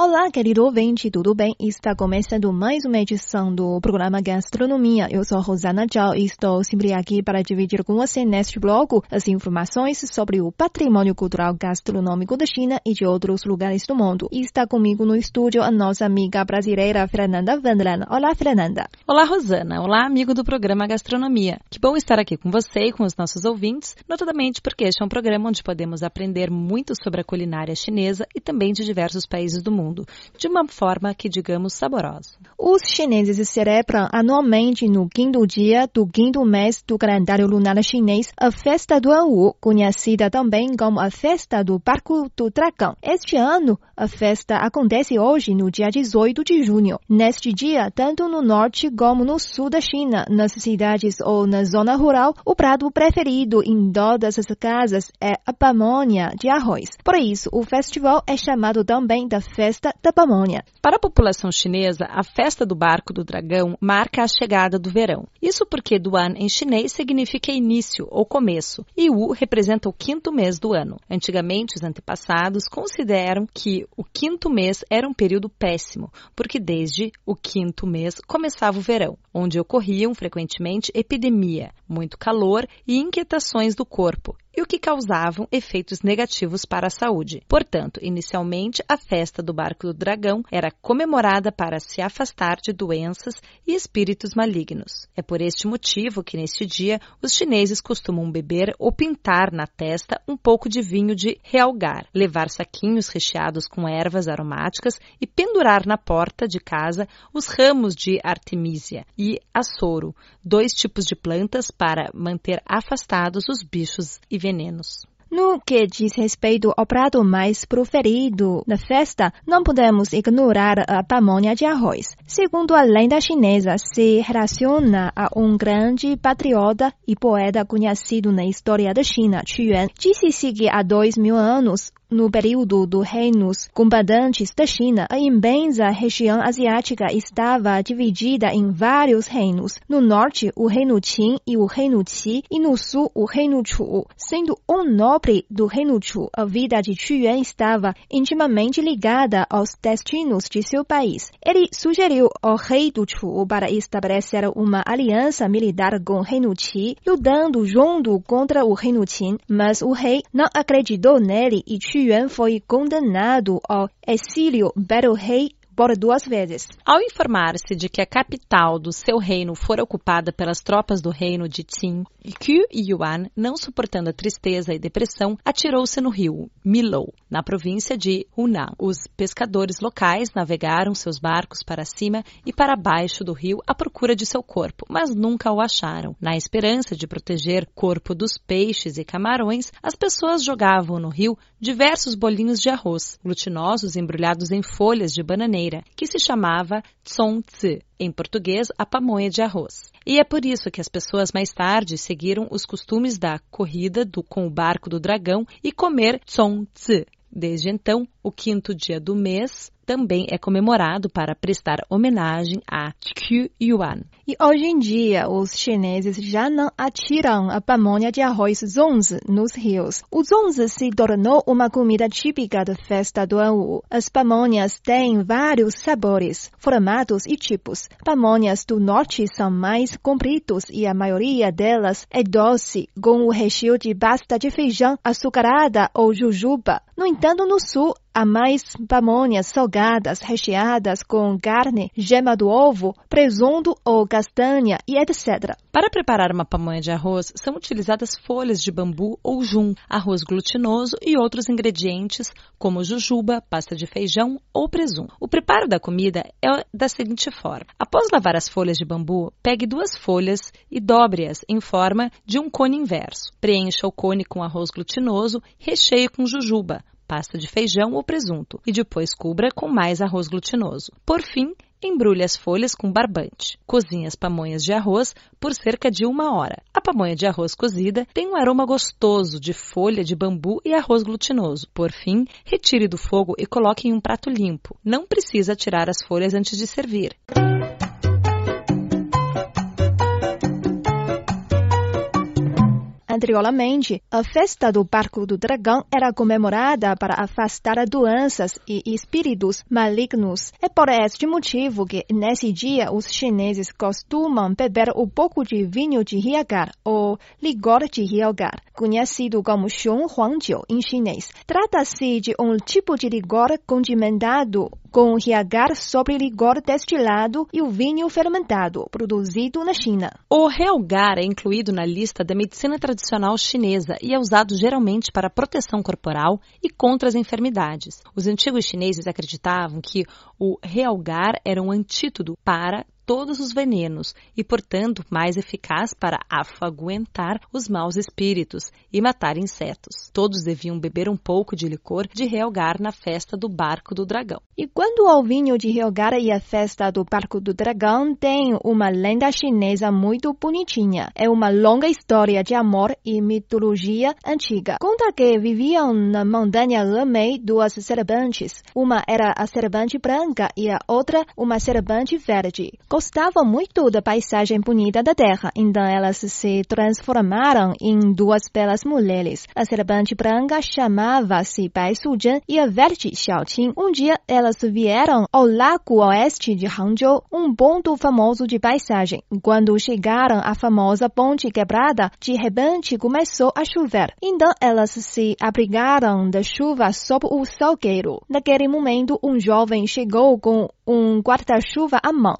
Olá, querido ouvinte, tudo bem? Está começando mais uma edição do programa Gastronomia. Eu sou Rosana Zhao e estou sempre aqui para dividir com você neste bloco as informações sobre o patrimônio cultural gastronômico da China e de outros lugares do mundo. Está comigo no estúdio a nossa amiga brasileira Fernanda Vandran. Olá, Fernanda. Olá, Rosana. Olá, amigo do programa Gastronomia. Que bom estar aqui com você e com os nossos ouvintes, notadamente porque este é um programa onde podemos aprender muito sobre a culinária chinesa e também de diversos países do mundo mundo, de uma forma que digamos saborosa. Os chineses celebram anualmente no quinto dia do quinto mês do calendário lunar chinês a festa do Anwu, conhecida também como a festa do Barco do Dragão. Este ano, a festa acontece hoje no dia 18 de junho. Neste dia, tanto no norte como no sul da China, nas cidades ou na zona rural, o prato preferido em todas as casas é a pamonha de arroz. Por isso, o festival é chamado também da festa festa da pamonha. Para a população chinesa, a festa do barco do dragão marca a chegada do verão. Isso porque Duan em chinês significa início ou começo e Wu representa o quinto mês do ano. Antigamente, os antepassados consideram que o quinto mês era um período péssimo, porque desde o quinto mês começava o verão, onde ocorriam frequentemente epidemia, muito calor e inquietações do corpo, e o que causavam efeitos negativos para a saúde. Portanto, inicialmente, a festa do Barco do Dragão era comemorada para se afastar de doenças e espíritos malignos. É por este motivo que, neste dia, os chineses costumam beber ou pintar na testa um pouco de vinho de realgar, levar saquinhos recheados com ervas aromáticas e pendurar na porta de casa os ramos de artemisia e açouro, dois tipos de plantas para manter afastados os bichos e venenos. No que diz respeito ao prato mais preferido na festa, não podemos ignorar a pamonha de arroz. Segundo a lenda chinesa, se relaciona a um grande patriota e poeta conhecido na história da China, Qu Yuan. Disse-se que há dois mil anos, no período dos reinos combatantes da China, a imensa região asiática estava dividida em vários reinos. No norte, o reino Qin e o reino Qi, e no sul, o reino Chu. Sendo um nobre do reino Chu, a vida de Qu Yuan estava intimamente ligada aos destinos de seu país. Ele sugeriu ao rei do Chu para estabelecer uma aliança militar com o reino Qi, lutando junto contra o reino Qin, mas o rei não acreditou nele e Qu Yuan foi condenado ao exílio pelo rei por duas vezes. Ao informar-se de que a capital do seu reino fora ocupada pelas tropas do reino de Qin, Qu Yuan, não suportando a tristeza e depressão, atirou-se no rio Milou, na província de Hunan. Os pescadores locais navegaram seus barcos para cima e para baixo do rio à procura de seu corpo, mas nunca o acharam. Na esperança de proteger o corpo dos peixes e camarões, as pessoas jogavam no rio diversos bolinhos de arroz, glutinosos embrulhados em folhas de bananeira, que se chamava tsong-tzu, em português, a pamonha de arroz. E é por isso que as pessoas mais tarde seguiram os costumes da corrida do, com o barco do dragão e comer tsong-tzu. Desde então, o quinto dia do mês também é comemorado para prestar homenagem a Qu Yuan. E hoje em dia, os chineses já não atiram a pamonha de arroz zonze nos rios. O zonze se tornou uma comida típica da festa do Anwu. As pamonhas têm vários sabores, formatos e tipos. Pamonhas do norte são mais compridos e a maioria delas é doce, com o recheio de pasta de feijão açucarada ou jujuba. No entanto, no sul, há mais pamonhas salgadas recheadas com carne, gema do ovo, presunto ou castanha e etc. Para preparar uma pamonha de arroz, são utilizadas folhas de bambu ou jum, arroz glutinoso e outros ingredientes como jujuba, pasta de feijão ou presunto. O preparo da comida é da seguinte forma: após lavar as folhas de bambu, pegue duas folhas e dobre-as em forma de um cone inverso. Preencha o cone com arroz glutinoso, recheie com jujuba, pasta de feijão ou presunto e depois cubra com mais arroz glutinoso. Por fim, embrulhe as folhas com barbante. Cozinhe as pamonhas de arroz por cerca de uma hora. A pamonha de arroz cozida tem um aroma gostoso de folha de bambu e arroz glutinoso. Por fim, retire do fogo e coloque em um prato limpo. Não precisa tirar as folhas antes de servir. Anteriormente, a festa do Barco do Dragão era comemorada para afastar doenças e espíritos malignos. É por este motivo que, nesse dia, os chineses costumam beber um pouco de vinho de Hyagar, ou licor de Hyagar, conhecido como Xiong Huangjiu em chinês. Trata-se de um tipo de licor condimentado com Hyagar sobre licor destilado e o vinho fermentado, produzido na China. O Realgar é incluído na lista da medicina tradicional chinesa e é usado geralmente para proteção corporal e contra as enfermidades. Os antigos chineses acreditavam que o Realgar era um antídoto para todos os venenos e, portanto, mais eficaz para afaguentar os maus espíritos e matar insetos. Todos deviam beber um pouco de licor de Helgar na festa do Barco do Dragão. E quando o vinho de Helgar e a festa do Barco do Dragão tem uma lenda chinesa muito bonitinha. É uma longa história de amor e mitologia antiga. Conta que viviam na montanha Lemei duas serpentes. Uma era a serpente branca e a outra uma serpente verde gostavam muito da paisagem bonita da terra, então elas se transformaram em duas belas mulheres. A serpente branca chamava-se Bai Suzhen e a verde Xiaoqing. Um dia elas vieram ao lago oeste de Hangzhou, um ponto famoso de paisagem. Quando chegaram à famosa ponte quebrada, de repente começou a chover. Então elas se abrigaram da chuva sob o salgueiro. Naquele momento, um jovem chegou com um guarda-chuva à mão.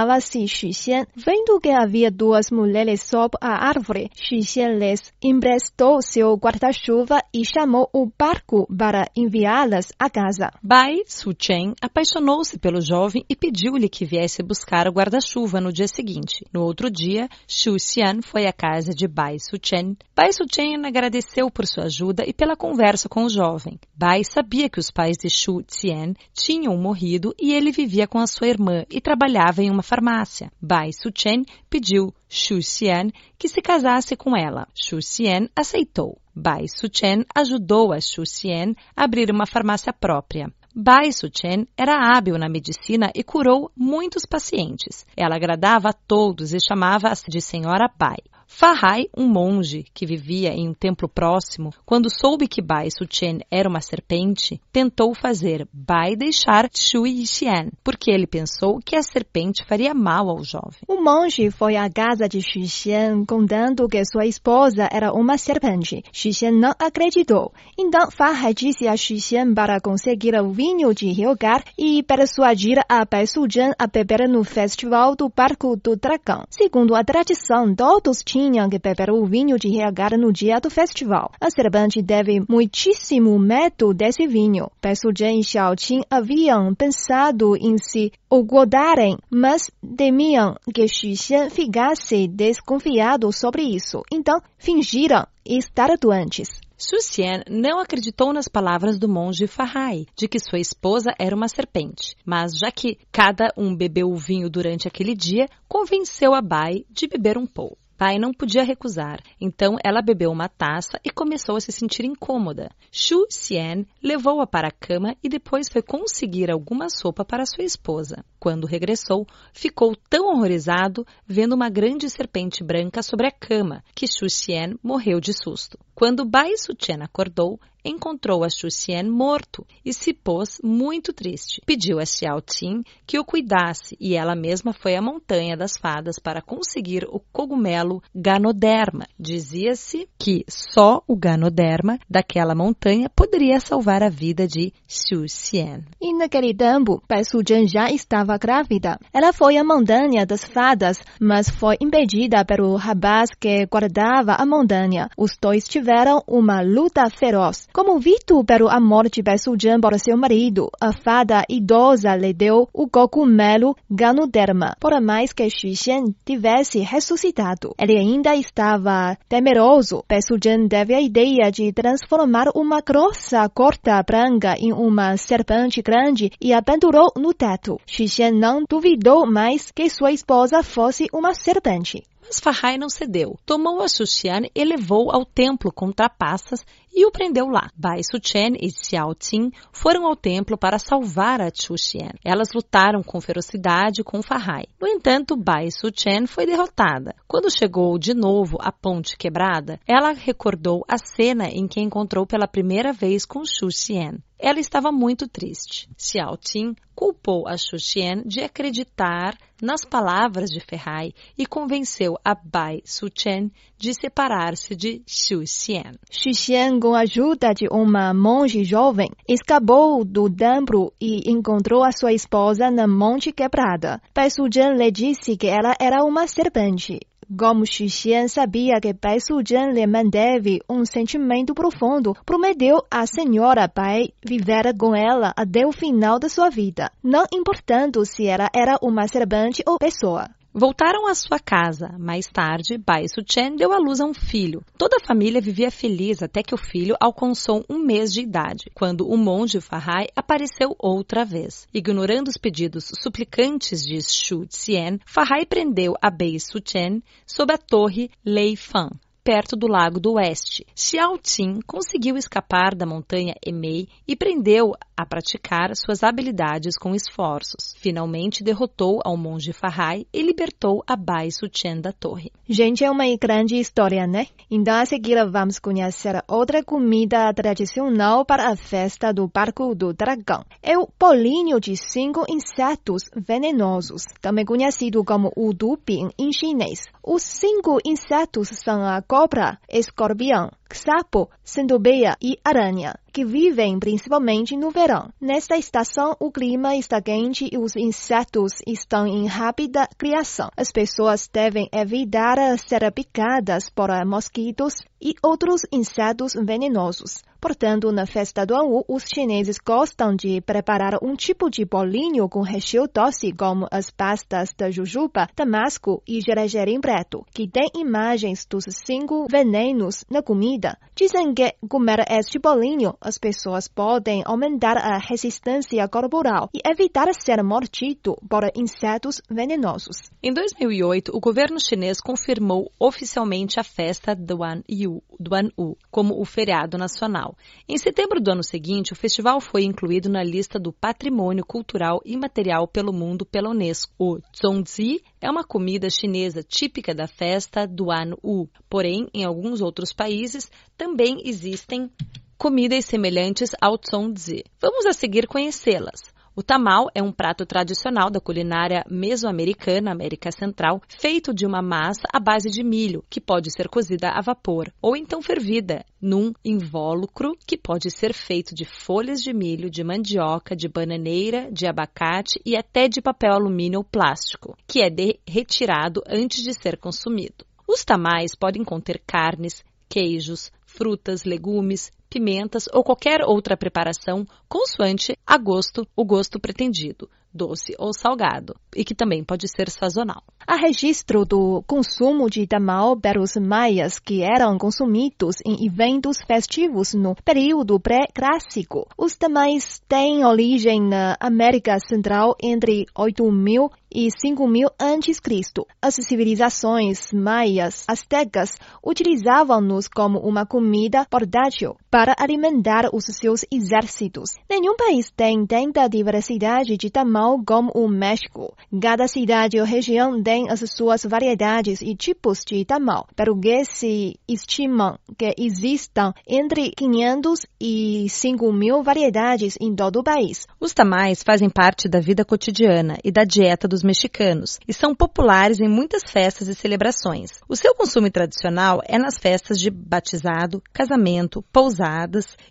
Chamava-se Xu Xian. Vendo que havia duas mulheres sob a árvore, Xu Xian lhes emprestou seu guarda-chuva e chamou o barco para enviá-las a casa. Bai Su-chen apaixonou-se pelo jovem e pediu-lhe que viesse buscar o guarda-chuva no dia seguinte. No outro dia, Xu Xian foi à casa de Bai Su-chen. Bai Su-chen agradeceu por sua ajuda e pela conversa com o jovem. Bai sabia que os pais de Xu Xian tinham morrido e ele vivia com a sua irmã e trabalhava em uma farmácia. Bai Su-chen pediu Xu Xian que se casasse com ela. Xu Xian aceitou. Bai Su-chen ajudou a Xu Xian a abrir uma farmácia própria. Bai Su-chen era hábil na medicina e curou muitos pacientes. Ela agradava a todos e chamava-se de Senhora Bai. Fahai, um monge que vivia em um templo próximo, quando soube que Bai Suchen era uma serpente, tentou fazer Bai deixar Shui Xian, porque ele pensou que a serpente faria mal ao jovem. O monge foi à casa de Xu Xian contando que sua esposa era uma serpente. Xu Xian não acreditou. Então Fahai disse a Xu Xian para conseguir o vinho de Hyogar e persuadir a Bai Sujan a beber no festival do Barco do Dragão. Segundo a tradição, todos tinham que beber o vinho de reagar no dia do festival. A serpente teve muitíssimo medo desse vinho. Pessujen e Xiaoqing haviam pensado em se guardarem, mas temiam que Xu Xian ficasse desconfiado sobre isso. Então, fingiram estar doentes. Xu Xian não acreditou nas palavras do monge Fahai, de que sua esposa era uma serpente, mas já que cada um bebeu o vinho durante aquele dia, convenceu a Bai de beber um pouco pai não podia recusar, então ela bebeu uma taça e começou a se sentir incômoda. Xu Xian levou-a para a cama e depois foi conseguir alguma sopa para sua esposa. Quando regressou, ficou tão horrorizado vendo uma grande serpente branca sobre a cama que Xu Xian morreu de susto. Quando Bai Suchen acordou, encontrou a Xuxian morto e se pôs muito triste. Pediu a Xiao Tin que o cuidasse e ela mesma foi à montanha das fadas para conseguir o cogumelo Ganoderma. Dizia-se que só o Ganoderma daquela montanha poderia salvar a vida de Xuxian. E naquele tempo, Bai Sujan já estava grávida. Ela foi à montanha das fadas, mas foi impedida pelo rapaz que guardava a montanha. Os dois tiveram tiveram uma luta feroz. Como Comovido pelo amor de Besujan por seu marido, a fada idosa lhe deu o cogumelo Ganoderma, por mais que Xuxian tivesse ressuscitado. Ele ainda estava temeroso. Besujan teve a ideia de transformar uma grossa corta branca em uma serpente grande e a pendurou no teto. Xuxian não duvidou mais que sua esposa fosse uma serpente. Mas Farhai não cedeu. Tomou a Xuxian e levou ao templo com trapaças e o prendeu lá. Bai Suchen e Xiao Ting foram ao templo para salvar a Xuxian. Elas lutaram com ferocidade com Farhai. No entanto, Bai Suchen foi derrotada. Quando chegou de novo à ponte quebrada, ela recordou a cena em que encontrou pela primeira vez com Xuxian. Ela estava muito triste. Xiao Ting culpou a Xu Xian de acreditar nas palavras de Ferrai e convenceu a Bai Su Chen de separar-se de Xu Xian. Xu Xian, com a ajuda de uma monge jovem, escapou do templo e encontrou a sua esposa na Monte Quebrada. Bai Su Chen lhe disse que ela era uma serpente. Como Xuxian sabia que Bai Suzhan lhe manteve um sentimento profundo, prometeu à senhora Bai viver com ela até o final da sua vida, não importando se ela era uma serpente ou pessoa. Voltaram à sua casa. Mais tarde, Bai Su-chen deu à luz a um filho. Toda a família vivia feliz até que o filho alcançou um mês de idade, quando o monge Farhai apareceu outra vez. Ignorando os pedidos suplicantes de Xu Xian, Farhai prendeu a Bai Su-chen sob a torre Lei Fan, perto do Lago do Oeste. Xiao Qin conseguiu escapar da montanha Emei e prendeu a praticar suas habilidades com esforços. Finalmente derrotou ao monge Farhai e libertou a Bai Suchen da torre. Gente, é uma grande história, né? Então a seguir vamos conhecer outra comida tradicional para a festa do Barco do Dragão. É o bolinho de cinco insetos venenosos, também conhecido como o dupin em chinês. Os cinco insetos são a cobra, escorpião, sapo, centopeia e aranha que vivem principalmente no verão. Nesta estação, o clima está quente e os insetos estão em rápida criação. As pessoas devem evitar ser picadas por mosquitos e outros insetos venenosos. Portanto, na festa do Anwu, os chineses gostam de preparar um tipo de bolinho com recheio doce, como as pastas da jujuba, damasco e gergelim preto, que tem imagens dos cinco venenos na comida. Dizem que comer este bolinho as pessoas podem aumentar a resistência corporal e evitar ser mordido por insetos venenosos. Em 2008, o governo chinês confirmou oficialmente a festa do An Yu, do An U, como o feriado nacional. Em setembro do ano seguinte, o festival foi incluído na lista do Patrimônio Cultural Imaterial pelo Mundo pela Unesco. O Zongzi é uma comida chinesa típica da festa do An U, porém, em alguns outros países também existem comidas semelhantes ao Zongzi. Vamos a seguir conhecê-las. O tamal é um prato tradicional da culinária mesoamericana, América Central, feito de uma massa à base de milho, que pode ser cozida a vapor, ou então fervida num invólucro que pode ser feito de folhas de milho, de mandioca, de bananeira, de abacate e até de papel alumínio ou plástico, que é retirado antes de ser consumido. Os tamais podem conter carnes, queijos, frutas, legumes, pimentas ou qualquer outra preparação consoante a gosto, o gosto pretendido, doce ou salgado, e que também pode ser sazonal. Há registro do consumo de tamal pelos maias que eram consumidos em eventos festivos no período pré-clássico. Os tamais têm origem na América Central entre 8000 e 5000 a.C. As civilizações maias astecas utilizavam-nos como uma comida portátil para alimentar os seus exércitos. Nenhum país tem tanta diversidade de tamal como o México. Cada cidade ou região tem as suas variedades e tipos de tamal, pelo que se estima que existam entre 500 e 5 mil variedades em todo o país. Os tamais fazem parte da vida cotidiana e da dieta dos mexicanos e são populares em muitas festas e celebrações. O seu consumo tradicional é nas festas de batizado, casamento,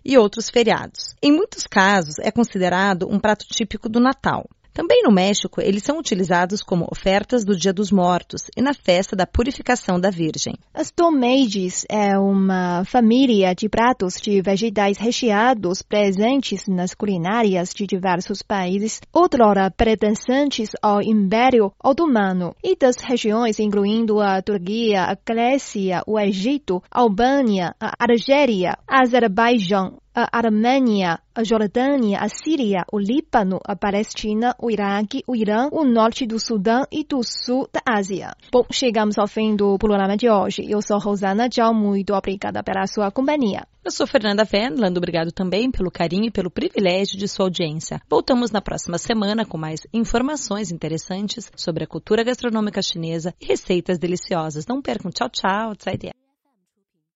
e outros feriados. Em muitos casos, é considerado um prato típico do Natal. Também no México, eles são utilizados como ofertas do Dia dos Mortos e na festa da Purificação da Virgem. As tomades é uma família de pratos de vegetais recheados presentes nas culinárias de diversos países, outrora pertencentes ao Império Otomano, e das regiões incluindo a Turquia, a Grécia, o Egito, a Albânia, a Argélia, Azerbaijão, a Armênia, a Jordânia, a Síria, o Líbano, a Palestina, o Iraque, o Irã, o norte do Sudão e do sul da Ásia. Bom, chegamos ao fim do programa de hoje. Eu sou Rosana Tchau, muito obrigada pela sua companhia. Eu sou Fernanda Fernando, obrigado também pelo carinho e pelo privilégio de sua audiência. Voltamos na próxima semana com mais informações interessantes sobre a cultura gastronômica chinesa e receitas deliciosas. Não percam, tchau, tchau, 再见。